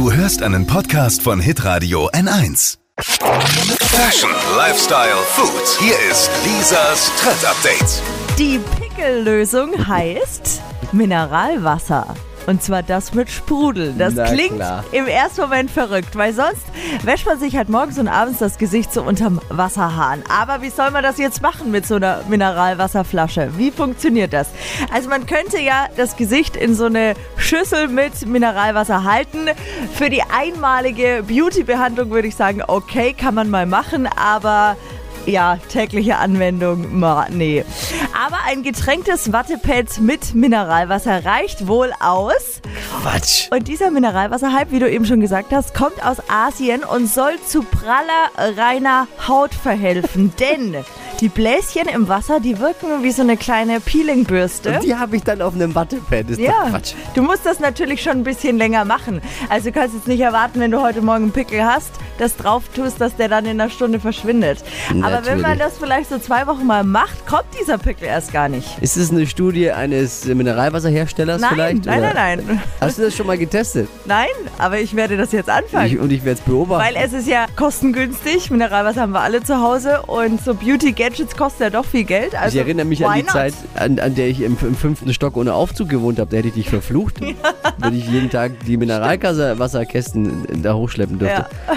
Du hörst einen Podcast von Hitradio N1. Fashion, Lifestyle, Food. Hier ist Lisas Trend Update. Die Pickellösung heißt Mineralwasser. Und zwar das mit Sprudel. Das Na klingt klar. im ersten Moment verrückt, weil sonst wäscht man sich halt morgens und abends das Gesicht so unterm Wasserhahn. Aber wie soll man das jetzt machen mit so einer Mineralwasserflasche? Wie funktioniert das? Also man könnte ja das Gesicht in so eine Schüssel mit Mineralwasser halten. Für die einmalige Beauty-Behandlung würde ich sagen, okay, kann man mal machen, aber ja, tägliche Anwendung, ma, nee. Aber ein getränktes Wattepad mit Mineralwasser reicht wohl aus. Quatsch. Und dieser Mineralwasserhype, wie du eben schon gesagt hast, kommt aus Asien und soll zu praller, reiner Haut verhelfen. Denn die Bläschen im Wasser, die wirken wie so eine kleine Peelingbürste. Und die habe ich dann auf einem Wattepad. Ist Ja, Quatsch. du musst das natürlich schon ein bisschen länger machen. Also du kannst jetzt nicht erwarten, wenn du heute Morgen einen Pickel hast, das drauf tust, dass der dann in einer Stunde verschwindet. Aber wenn man Natürlich. das vielleicht so zwei Wochen mal macht, kommt dieser Pickel erst gar nicht. Ist es eine Studie eines Mineralwasserherstellers Nein, vielleicht? nein, oder? nein, nein. Hast du das schon mal getestet? Nein, aber ich werde das jetzt anfangen. Ich, und ich werde es beobachten. weil es ist ja kostengünstig. Mineralwasser haben wir alle zu Hause und so Beauty-Gadgets kosten ja doch viel Geld. Also ich erinnere mich an die not? Zeit, an, an der ich im, im fünften Stock ohne Aufzug gewohnt habe. Da hätte ich dich verflucht, wenn ich jeden Tag die Mineralwasserkästen da hochschleppen dürfte. Ja.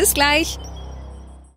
Bis gleich.